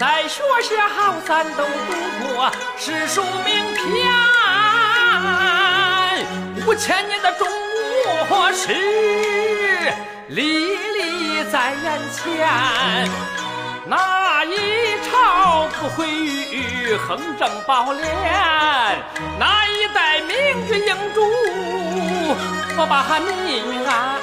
在学校咱都读过史书名篇，五千年的中国史历历在眼前。哪一朝不毁誉横征暴敛？哪一代明君英主不把命安？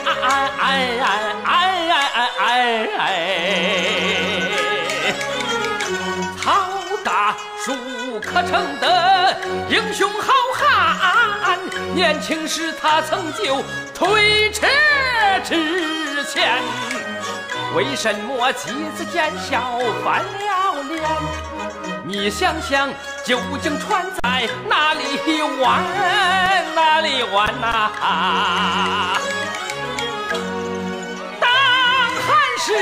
大树可称得英雄好汉，年轻时他曾就推车之前。为什么妻子见笑翻了脸？你想想，究竟船在哪里弯？哪里弯呐？当汉时，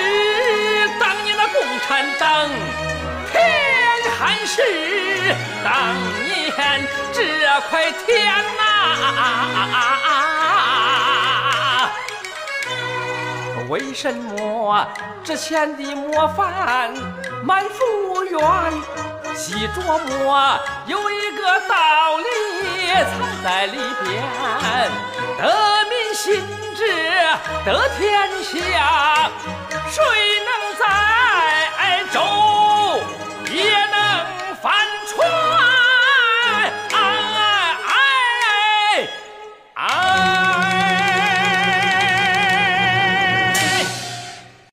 当年的共产党是，当年这块天呐！为什么之前的模范满腹愿，细琢磨有一个道理藏在里边？得民心治得天下，